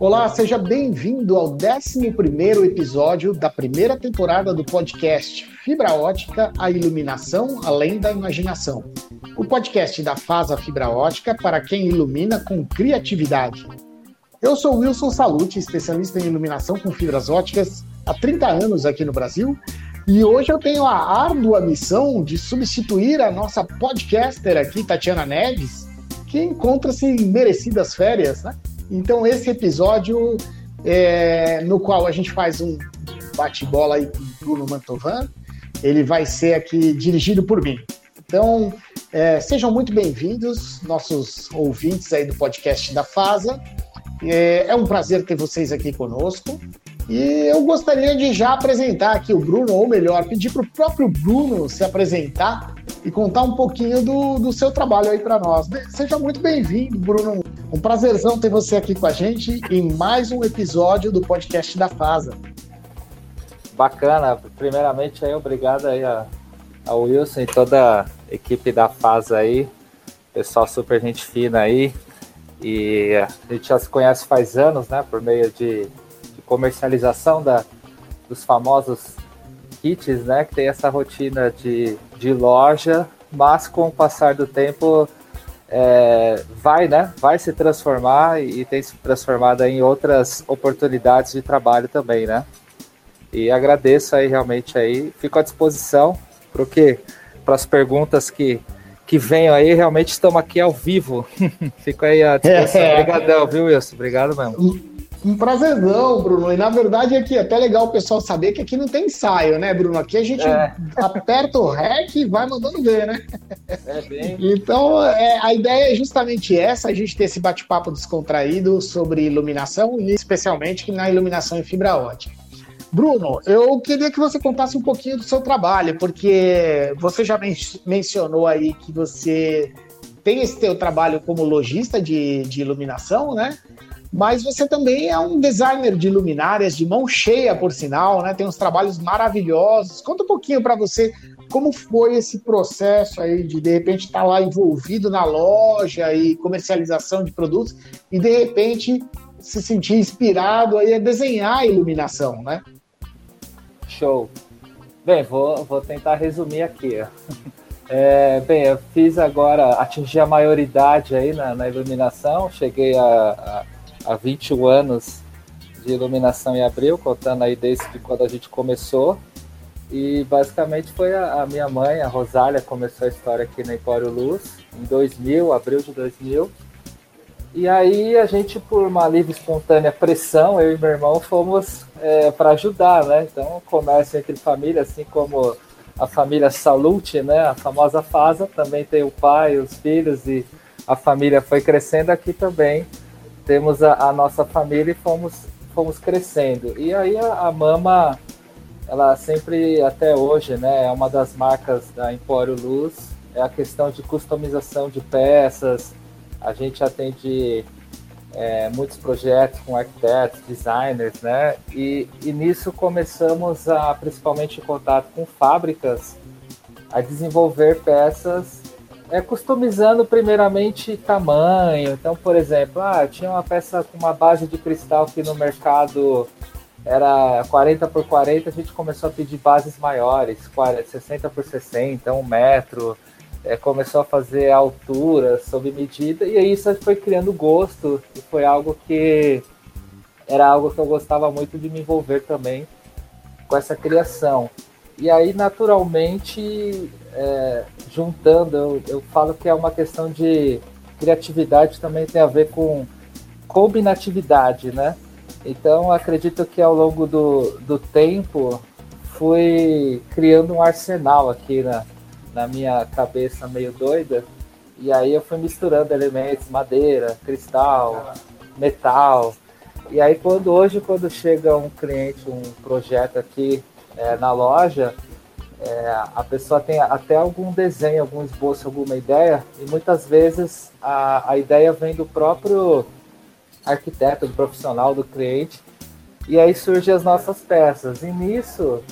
Olá, seja bem-vindo ao 11 episódio da primeira temporada do podcast Fibra Ótica, a iluminação além da imaginação. O podcast da Fasa Fibra Ótica para quem ilumina com criatividade. Eu sou Wilson Salute, especialista em iluminação com fibras óticas há 30 anos aqui no Brasil, e hoje eu tenho a árdua missão de substituir a nossa podcaster aqui, Tatiana Neves, que encontra-se em merecidas férias, né? Então, esse episódio é, no qual a gente faz um bate-bola aí com o Bruno Mantovan, ele vai ser aqui dirigido por mim. Então, é, sejam muito bem-vindos, nossos ouvintes aí do podcast da FASA. É, é um prazer ter vocês aqui conosco. E eu gostaria de já apresentar aqui o Bruno, ou melhor, pedir para o próprio Bruno se apresentar e contar um pouquinho do, do seu trabalho aí para nós. Seja muito bem-vindo, Bruno. Um prazerzão ter você aqui com a gente em mais um episódio do podcast da FASA. Bacana. Primeiramente, aí, obrigado aí a, Wilson e toda a equipe da FASA aí. Pessoal super gente fina aí. E a gente já se conhece faz anos, né? Por meio de comercialização da, dos famosos kits, né? Que tem essa rotina de, de loja, mas com o passar do tempo é, vai, né? Vai se transformar e, e tem se transformado em outras oportunidades de trabalho também, né? E agradeço aí realmente aí, fico à disposição para que para as perguntas que que venham aí, realmente estamos aqui ao vivo. Fico aí à disposição. Obrigadão, viu, Wilson? Obrigado mesmo. Um prazerzão, Bruno. E na verdade aqui é até legal o pessoal saber que aqui não tem ensaio, né, Bruno? Aqui a gente é. aperta o REC e vai mandando ver, né? É bem... Então é, a ideia é justamente essa, a gente ter esse bate-papo descontraído sobre iluminação e especialmente na iluminação em fibra ótica. Bruno, eu queria que você contasse um pouquinho do seu trabalho, porque você já men mencionou aí que você tem esse teu trabalho como lojista de, de iluminação, né? Mas você também é um designer de luminárias de mão cheia, por sinal, né? Tem uns trabalhos maravilhosos. Conta um pouquinho para você como foi esse processo aí de de repente estar tá lá envolvido na loja e comercialização de produtos e de repente se sentir inspirado aí a desenhar a iluminação, né? Show. Bem, vou, vou tentar resumir aqui. É, bem, eu fiz agora, atingi a maioridade aí na, na iluminação, cheguei a, a há 21 anos de iluminação em abril, contando aí desde quando a gente começou. E basicamente foi a, a, minha mãe, a Rosália, começou a história aqui na Empório Luz, em 2000, abril de 2000. E aí a gente, por uma livre espontânea pressão, eu e meu irmão fomos é, para ajudar, né? Então, comércio entre família, assim como a família Salute, né? A famosa FASA, também tem o pai, os filhos e a família foi crescendo aqui também temos a, a, nossa família e fomos, fomos crescendo. E aí a, a, Mama, ela sempre, até hoje, né, é uma das marcas da Empório Luz, é a questão de customização de peças, a gente atende é, muitos projetos com arquitetos, designers, né, e, e nisso começamos a, principalmente em contato com fábricas, a desenvolver peças é customizando primeiramente tamanho. Então, por exemplo, ah, tinha uma peça com uma base de cristal que no mercado era 40 por 40, a gente começou a pedir bases maiores, 60 por 60, um metro. É, começou a fazer altura sob medida e aí isso foi criando gosto e foi algo que era algo que eu gostava muito de me envolver também com essa criação. E aí, naturalmente, é, juntando, eu, eu falo que é uma questão de criatividade também tem a ver com combinatividade, né? Então, acredito que ao longo do, do tempo fui criando um arsenal aqui na, na minha cabeça meio doida. E aí eu fui misturando elementos, madeira, cristal, metal. E aí quando hoje, quando chega um cliente, um projeto aqui é, na loja, é, a pessoa tem até algum desenho, algum esboço, alguma ideia, e muitas vezes a, a ideia vem do próprio arquiteto, do profissional, do cliente, e aí surgem as nossas peças. E nisso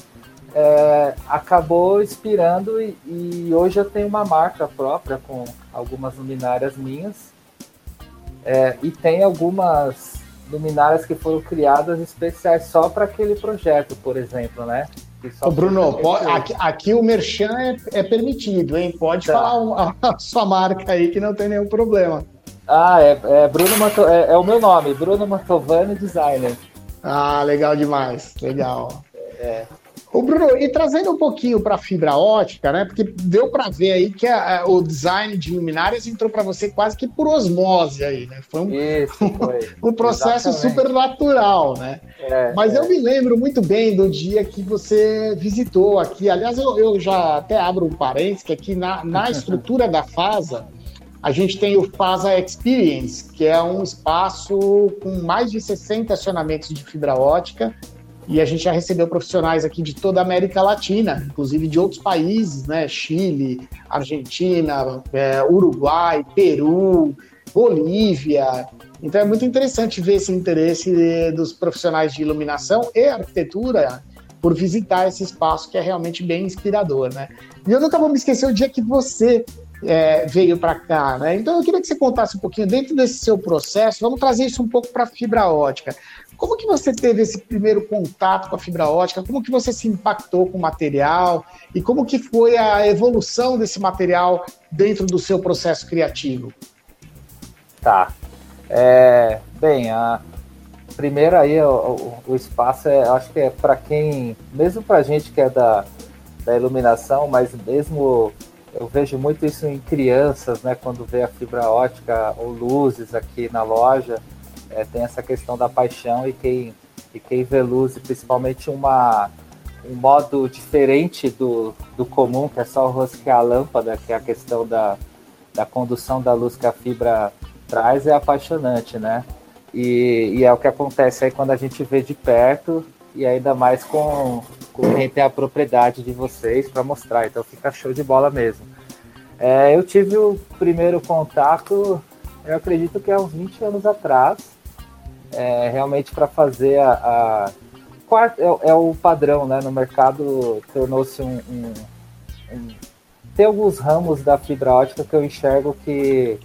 é, acabou inspirando, e, e, hoje eu tenho uma marca própria com algumas luminárias minhas, é, e tem algumas luminárias que foram criadas especiais só para aquele projeto, por exemplo, né? Ô, Bruno, pode, aqui, aqui, o merchan é, é, permitido, hein? Pode tá. falar a, a, sua marca aí que não tem nenhum problema. Ah, é, é Bruno Mato, é, é, o meu nome, Bruno Matovani Designer. Ah, legal demais, legal. É. O Bruno, e trazendo um pouquinho para a fibra ótica, né? Porque deu para ver aí que a, a, o design de luminárias entrou para você quase que por osmose aí, né? Foi um, Isso, foi. um processo Exatamente. super natural, né? É, Mas é. eu me lembro muito bem do dia que você visitou aqui. Aliás, eu, eu já até abro um parênteses, que aqui na, na estrutura da FASA, a gente tem o FASA Experience, que é um espaço com mais de 60 acionamentos de fibra ótica e a gente já recebeu profissionais aqui de toda a América Latina, inclusive de outros países, né? Chile, Argentina, é, Uruguai, Peru, Bolívia. Então é muito interessante ver esse interesse dos profissionais de iluminação e arquitetura por visitar esse espaço que é realmente bem inspirador, né? E eu nunca vou me esquecer o dia que você é, veio para cá, né? Então eu queria que você contasse um pouquinho dentro desse seu processo. Vamos trazer isso um pouco para a fibra ótica. Como que você teve esse primeiro contato com a fibra ótica? Como que você se impactou com o material? E como que foi a evolução desse material dentro do seu processo criativo? Tá. É, bem, a primeira aí o, o, espaço é, acho que é para quem, mesmo para gente que é da, da iluminação, mas mesmo eu vejo muito isso em crianças, né? Quando vê a fibra ótica ou luzes aqui na loja é, tem essa questão da paixão e quem, e quem vê luz, principalmente uma, um modo diferente do, do comum, que é só rosquear a lâmpada, que é a questão da, da condução da luz que a fibra traz, é apaixonante, né? E, e é o que acontece aí quando a gente vê de perto e ainda mais com, com quem tem a propriedade de vocês para mostrar, então fica show de bola mesmo. É, eu tive o primeiro contato, eu acredito que há uns 20 anos atrás, é, realmente para fazer a, a quarto é, é, o padrão, né? No mercado tornou-se um, um, um, tem alguns ramos da fibra ótica que eu enxergo que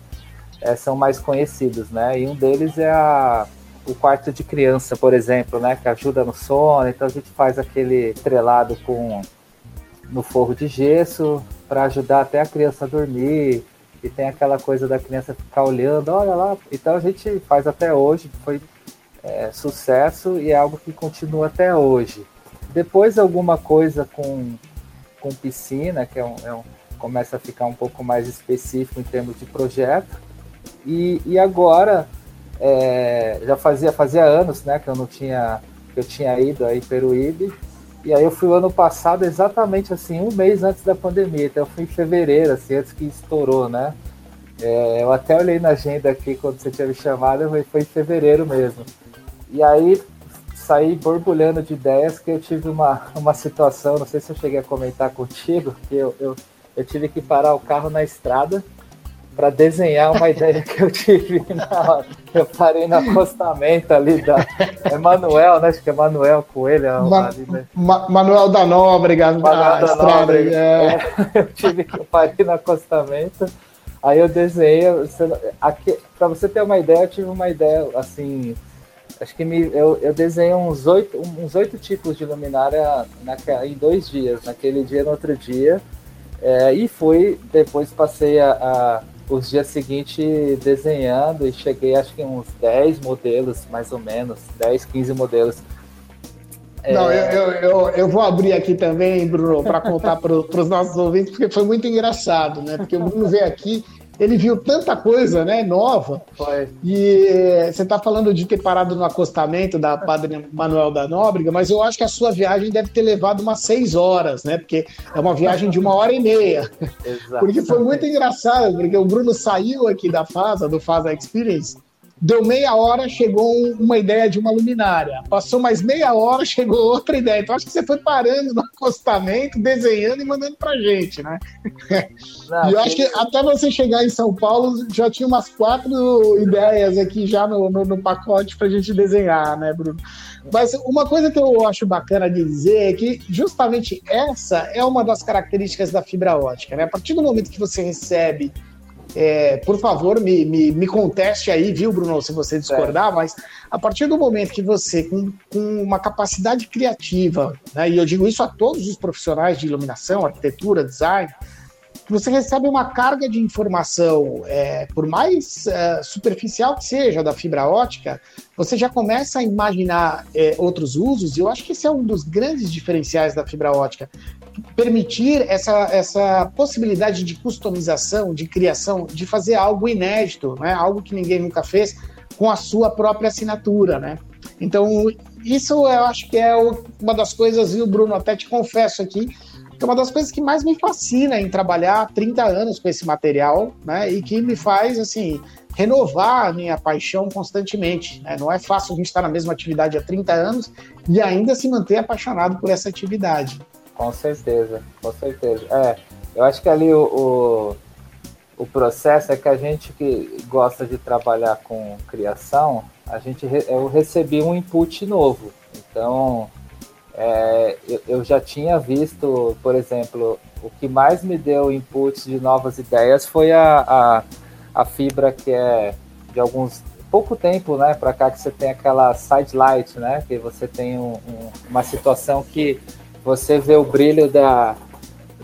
é, são mais conhecidos, né? E um deles é a, o quarto de criança, por exemplo, né? Que ajuda no sono. Então a gente faz aquele estrelado com no forro de gesso para ajudar até a criança a dormir. E tem aquela coisa da criança ficar olhando, olha lá. Então a gente faz até hoje, foi é, sucesso e é algo que continua até hoje. Depois alguma coisa com, com piscina, que é um, é um, começa a ficar um pouco mais específico em termos de projeto. E, e agora é, já fazia, fazia anos né, que eu não tinha que eu tinha ido aí Peruíbe. E aí eu fui o ano passado exatamente assim, um mês antes da pandemia. Então eu fui em fevereiro, assim, antes que estourou, né? É, eu até olhei na agenda aqui quando você tinha me chamado, foi em fevereiro mesmo. E aí saí borbulhando de ideias que eu tive uma, uma situação, não sei se eu cheguei a comentar contigo, que eu, eu, eu tive que parar o carro na estrada para desenhar uma ideia que eu tive na hora. Eu parei no acostamento ali da Emanuel, né? Acho que é Manuel Coelho. Ma ali, né? Ma Manuel da Nóbrega, Manuel da Nóbrega. É. É, eu tive que parar no acostamento. Aí eu desenhei. Para você ter uma ideia, eu tive uma ideia assim acho que me, eu, eu desenhei uns oito, uns oito tipos de luminária em dois dias, naquele dia e no outro dia. É, e fui, depois passei a, a, os dias seguintes desenhando e cheguei acho que uns 10 modelos, mais ou menos, 10, 15 modelos. É... Não, eu, eu, eu, vou abrir aqui também, Bruno, para contar para os nossos ouvintes, porque foi muito engraçado, né? Porque o Bruno veio aqui ele viu tanta coisa, né, nova. Foi. E você está falando de ter parado no acostamento da Padre Manuel da Nóbrega, mas eu acho que a sua viagem deve ter levado umas seis horas, né? Porque é uma viagem de uma hora e meia. Exato. Porque foi muito engraçado, porque o Bruno saiu aqui da FASA, do FASA Experience, Deu meia hora, chegou uma ideia de uma luminária. Passou mais meia hora, chegou outra ideia. Então acho que você foi parando no acostamento, desenhando e mandando pra gente, né? Não, e eu acho que até você chegar em São Paulo já tinha umas quatro ideias aqui já no, no, no pacote pra gente desenhar, né, Bruno? Mas uma coisa que eu acho bacana de dizer é que justamente essa é uma das características da fibra ótica, né? A partir do momento que você recebe é, por favor, me, me, me, conteste aí, viu, Bruno, se você discordar, é. mas a partir do momento que você, com, com uma capacidade criativa, né, e eu digo isso a todos os profissionais de iluminação, arquitetura, design, você recebe uma carga de informação, é, por mais é, superficial que seja da fibra ótica, você já começa a imaginar é, outros usos, e eu acho que esse é um dos grandes diferenciais da fibra ótica. Permitir essa, essa possibilidade de customização, de criação, de fazer algo inédito, né? algo que ninguém nunca fez, com a sua própria assinatura. Né? Então, isso eu acho que é uma das coisas, viu, Bruno? Até te confesso aqui, é uma das coisas que mais me fascina em trabalhar há 30 anos com esse material, né? E que me faz, assim, renovar a minha paixão constantemente. Né? Não é fácil a gente estar na mesma atividade há 30 anos e ainda se manter apaixonado por essa atividade. Com certeza, com certeza. É, eu acho que ali o, o, o processo é que a gente que gosta de trabalhar com criação, a gente eu recebi um input novo. Então, é, eu, eu, já tinha visto, por exemplo, o que mais me deu inputs de novas ideias foi a, a, a fibra que é de alguns pouco tempo, né, para cá que você tem aquela side light, né, que você tem um, um, uma situação que você vê o brilho da,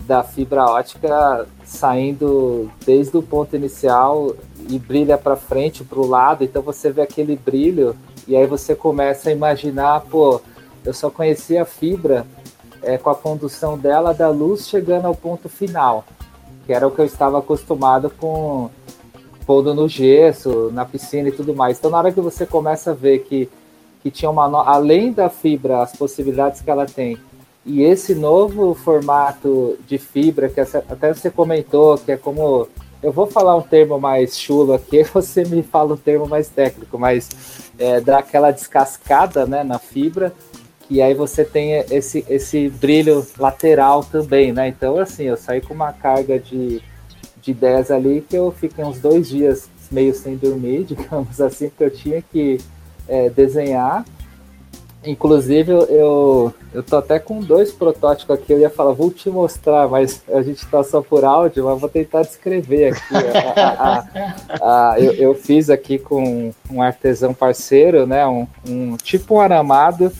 da fibra ótica saindo desde o ponto inicial e brilha para frente, para o lado, então você vê aquele brilho e aí você começa a imaginar, pô, eu só conhecia a fibra é, com a condução dela da luz chegando ao ponto final, que era o que eu estava acostumado com pondo no gesso, na piscina e tudo mais. Então, na hora que você começa a ver que, que tinha uma. Além da fibra, as possibilidades que ela tem, e esse novo formato de fibra, que até você comentou, que é como. Eu vou falar um termo mais chulo aqui, você me fala um termo mais técnico, mas é, dá aquela descascada né, na fibra e aí você tem esse, esse brilho lateral também, né? Então, assim, eu saí com uma carga de, de ideias ali que eu fiquei uns dois dias meio sem dormir, digamos assim, porque eu tinha que é, desenhar. Inclusive, eu, eu tô até com dois protótipos aqui, eu ia falar, vou te mostrar, mas a gente tá só por áudio, mas vou tentar descrever aqui. a, a, a, eu, eu, fiz aqui com um artesão parceiro, né, um, um tipo um aramado,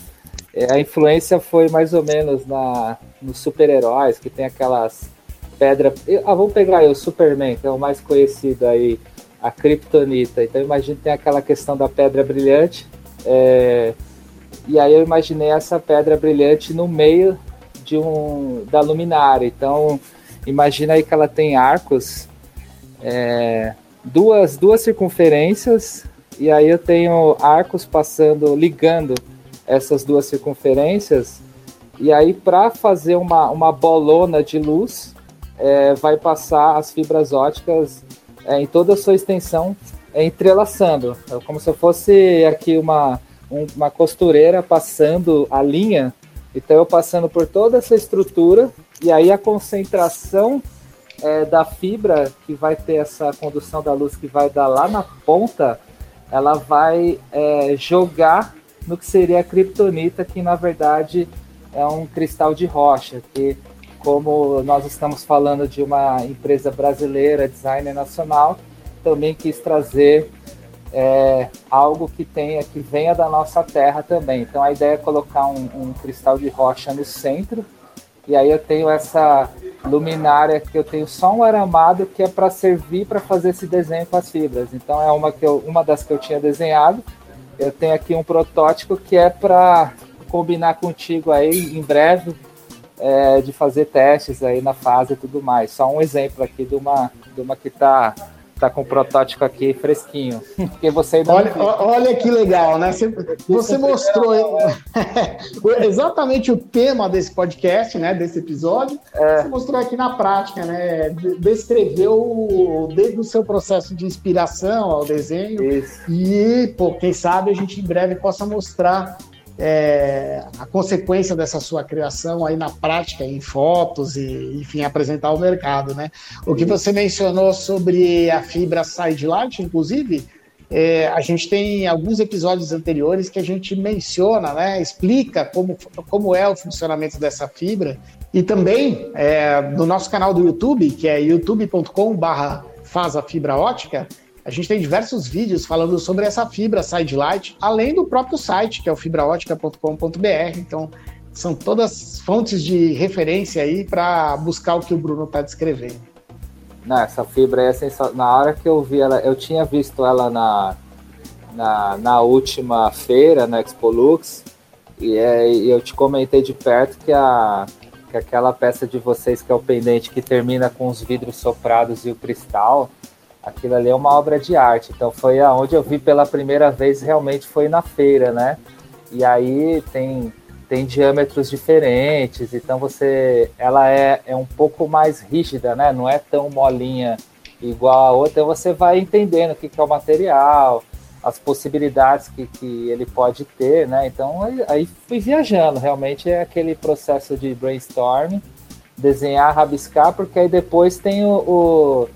a influência foi mais ou menos na nos super-heróis, que tem aquelas pedras. Ah, vamos pegar aí o Superman, que é o mais conhecido aí, a Kryptonita. Então imagina tem aquela questão da pedra brilhante. É, e aí eu imaginei essa pedra brilhante no meio de um da luminária. Então imagina aí que ela tem arcos, é, duas duas circunferências e aí eu tenho arcos passando ligando essas duas circunferências, e aí para fazer uma, uma bolona de luz, é, vai passar as fibras óticas é, em toda a sua extensão, é, entrelaçando, é como se fosse aqui uma, um, uma costureira passando a linha, então eu passando por toda essa estrutura, e aí a concentração é, da fibra que vai ter essa condução da luz que vai dar lá na ponta, ela vai é, jogar no que seria a kryptonita, que na verdade é um cristal de rocha, que como nós estamos falando de uma empresa brasileira, designer nacional, também quis trazer é, algo que tenha que venha da nossa terra também. Então a ideia é colocar um, um cristal de rocha no centro e aí eu tenho essa luminária que eu tenho só um aramado que é para servir para fazer esse desenho com as fibras. Então é uma que eu, uma das que eu tinha desenhado eu tenho aqui um protótipo que é para combinar contigo aí em breve é, de fazer testes aí na fase e tudo mais. Só um exemplo aqui de uma, de uma que está tá com o protótipo aqui fresquinho. Porque você olha, olha que legal, né? Você, você mostrou exatamente o tema desse podcast, né? Desse episódio. É. Você mostrou aqui na prática, né? Descreveu desde o seu processo de inspiração ao desenho. Isso. E, pô, quem sabe a gente em breve possa mostrar é, a consequência dessa sua criação aí na prática, em fotos e, enfim, apresentar ao mercado, né? O que você mencionou sobre a fibra Sidelight, inclusive, é, a gente tem alguns episódios anteriores que a gente menciona, né, explica como, como é o funcionamento dessa fibra e também é, no nosso canal do YouTube, que é youtube.com/barra faz a fibra ótica, a gente tem diversos vídeos falando sobre essa fibra Sidelight, além do próprio site, que é o fibraótica.com.br. Então, são todas fontes de referência aí para buscar o que o Bruno está descrevendo. Não, essa fibra é sensacional. Na hora que eu vi ela, eu tinha visto ela na, na, na última feira, na Expolux, e, é, e eu te comentei de perto que, a, que aquela peça de vocês, que é o pendente que termina com os vidros soprados e o cristal, aquilo ali é uma obra de arte. Então foi aonde eu vi pela primeira vez, realmente foi na feira, né? E aí tem tem diâmetros diferentes, então você, ela é, é um pouco mais rígida, né? Não é tão molinha igual a outra. Então você vai entendendo o que, que é o material, as possibilidades que, que ele pode ter, né? Então aí fui viajando. Realmente é aquele processo de brainstorm, desenhar, rabiscar, porque aí depois tem o, o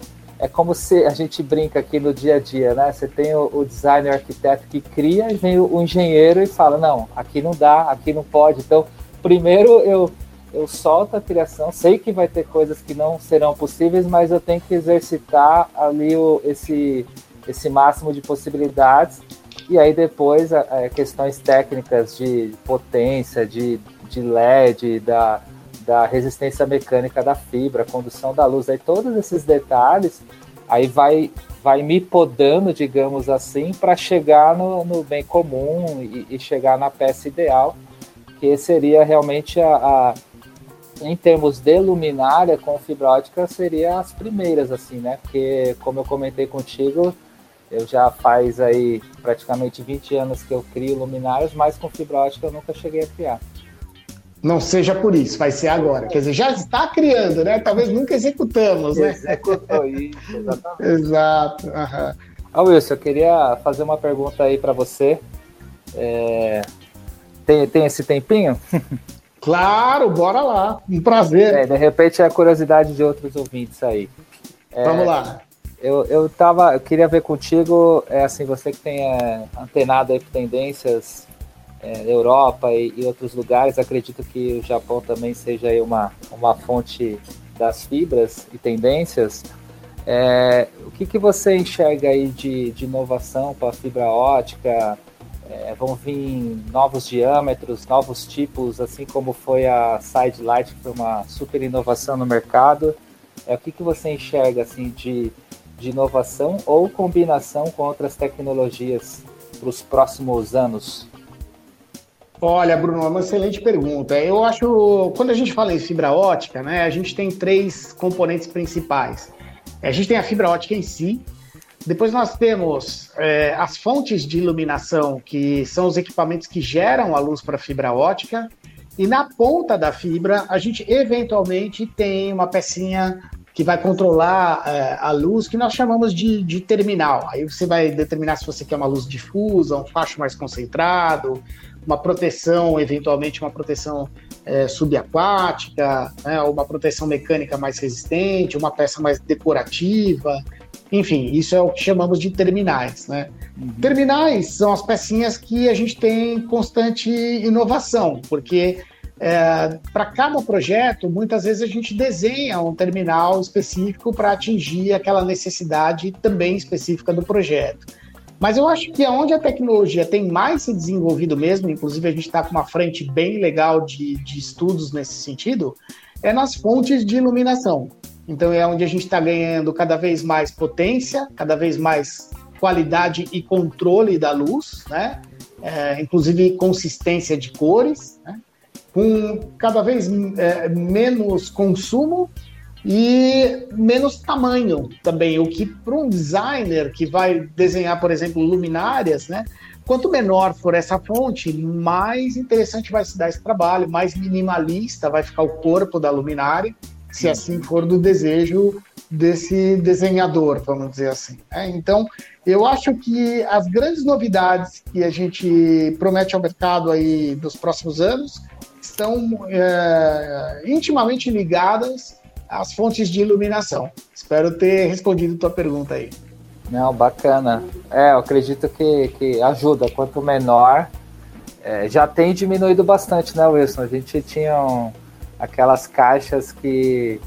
é como se a gente brinca aqui no dia a dia, né? Você tem o, o designer arquiteto que cria e vem o, o, engenheiro e fala, não, aqui não dá, aqui não pode. Então, primeiro eu, eu solto a criação, sei que vai ter coisas que não serão possíveis, mas eu tenho que exercitar ali o, esse, esse máximo de possibilidades. E aí depois a, a questões técnicas de potência, de, de LED, da, da resistência mecânica da fibra, condução da luz, aí todos esses detalhes, aí vai, vai me podando, digamos assim, para chegar no, no, bem comum e, e, chegar na peça ideal, que seria realmente a, a, em termos de luminária com fibra ótica, seria as primeiras, assim, né? Porque, como eu comentei contigo, eu já faz aí praticamente 20 anos que eu crio luminárias, mas com fibra ótica eu nunca cheguei a criar. Não seja por isso, vai ser agora. Quer dizer, já está criando, né? Talvez nunca executamos, né? Executou isso, exatamente. Exato. Uhum. Ah, Wilson, eu queria fazer uma pergunta aí para você. É... Tem, tem esse tempinho? Claro, bora lá. Um prazer. É, de repente é a curiosidade de outros ouvintes aí. É, Vamos lá. Eu, eu, tava, eu queria ver contigo, é assim, você que tem é, antenado aí por tendências é, Europa e, e, outros lugares. Acredito que o Japão também seja uma, uma fonte das fibras e tendências. É, o que, que você enxerga aí de, de inovação para a fibra ótica? É, vão vir novos diâmetros, novos tipos, assim como foi a Side Light, que foi uma super inovação no mercado. É, o que, que você enxerga assim de, de inovação ou combinação com outras tecnologias para os próximos anos? Olha, Bruno, é uma excelente pergunta. Eu acho, quando a gente fala em fibra ótica, né, a gente tem três componentes principais. A gente tem a fibra ótica em si, depois nós temos é, as fontes de iluminação, que são os equipamentos que geram a luz para a fibra ótica, e na ponta da fibra a gente eventualmente tem uma pecinha que vai controlar é, a luz, que nós chamamos de, de terminal. Aí você vai determinar se você quer uma luz difusa, um facho mais concentrado, uma proteção, eventualmente uma proteção é, subaquática, né, uma proteção mecânica mais resistente, uma peça mais decorativa, enfim, isso é o que chamamos de terminais. Né? Uhum. Terminais são as pecinhas que a gente tem constante inovação, porque é, para cada projeto, muitas vezes a gente desenha um terminal específico para atingir aquela necessidade também específica do projeto. Mas eu acho que onde a tecnologia tem mais se desenvolvido mesmo, inclusive a gente está com uma frente bem legal de, de estudos nesse sentido, é nas fontes de iluminação. Então é onde a gente está ganhando cada vez mais potência, cada vez mais qualidade e controle da luz, né? É, inclusive consistência de cores, né? com cada vez é, menos consumo e menos tamanho também, o que para um designer que vai desenhar, por exemplo, luminárias, né? Quanto menor for essa fonte, mais interessante vai se dar esse trabalho, mais minimalista vai ficar o corpo da luminária, se assim for do desejo desse desenhador, vamos dizer assim. Né? Então, eu acho que as grandes novidades que a gente promete ao mercado aí nos próximos anos estão é, intimamente ligadas as fontes de iluminação. Espero ter respondido tua pergunta aí. Não, bacana. É, eu acredito que, que ajuda. Quanto menor, é, já tem diminuído bastante, né, Wilson? A gente tinha um, aquelas caixas que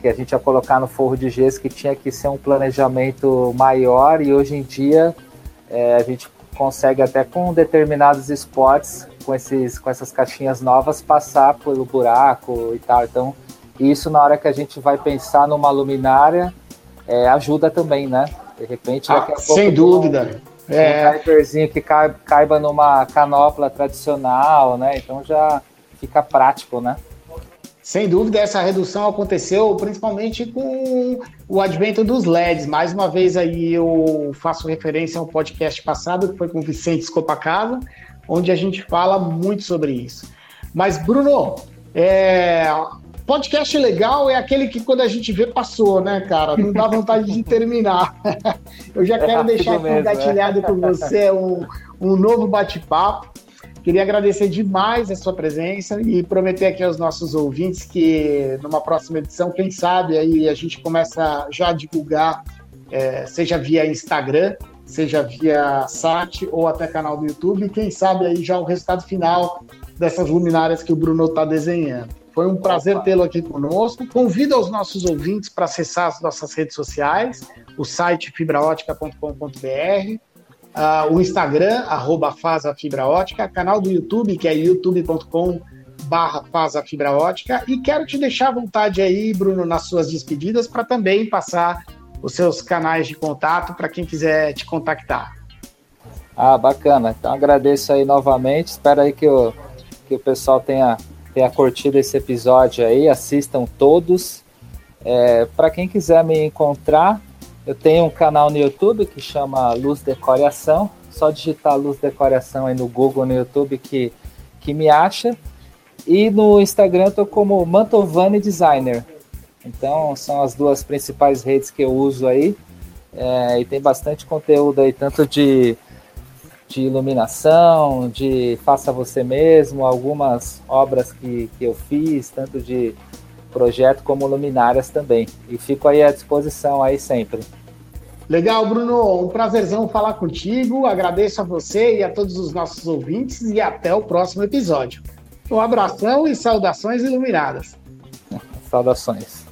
que a gente ia colocar no forro de gesso, que tinha que ser um planejamento maior e hoje em dia é, a gente consegue até com determinados esportes, com, esses, com essas caixinhas novas, passar pelo buraco e tal. Então, isso na hora que a gente vai pensar numa luminária, é, ajuda também, né? De repente, ah, sem dúvida. Um, é. um que caiba numa canopla tradicional, né? Então já fica prático, né? Sem dúvida, essa redução aconteceu principalmente com o advento dos LEDs. Mais uma vez aí eu faço referência ao podcast passado, que foi com o Vicente Scopacasa, onde a gente fala muito sobre isso. Mas, Bruno, é... podcast legal é aquele que quando a gente vê passou, né, cara? Não dá vontade de terminar. eu já quero é deixar aqui mesmo, engatilhado é. com você um, um novo bate-papo. Queria agradecer demais a sua presença e prometer aqui aos nossos ouvintes que numa próxima edição, quem sabe, aí a gente começa já a divulgar, é, seja via Instagram, seja via site ou até canal do YouTube, e quem sabe aí já o resultado final dessas luminárias que o Bruno está desenhando. Foi um prazer tê-lo aqui conosco. Convido aos nossos ouvintes para acessar as nossas redes sociais, o site fibraótica.com.br, uh, o Instagram, arroba Ótica, canal do YouTube, que é youtube.com barra e quero te deixar à vontade aí, Bruno, nas suas despedidas, para também passar os seus canais de contato para quem quiser te contactar. Ah, bacana. Então agradeço aí novamente. Espero aí que o, que o pessoal tenha, tenha curtido esse episódio aí. Assistam todos. É, para quem quiser me encontrar, eu tenho um canal no YouTube que chama Luz Decoração. Só digitar Luz Decoração aí no Google, no YouTube que, que me acha. E no Instagram eu tô como Mantovani Designer. Então são as duas principais redes que eu uso aí. É, e tem bastante conteúdo aí, tanto de, de iluminação, de faça você mesmo, algumas obras que, que eu fiz, tanto de projeto como luminárias também. E fico aí à disposição aí sempre. Legal, Bruno. Um prazerzão falar contigo. Agradeço a você e a todos os nossos ouvintes e até o próximo episódio. Um abração e saudações iluminadas. Saudações.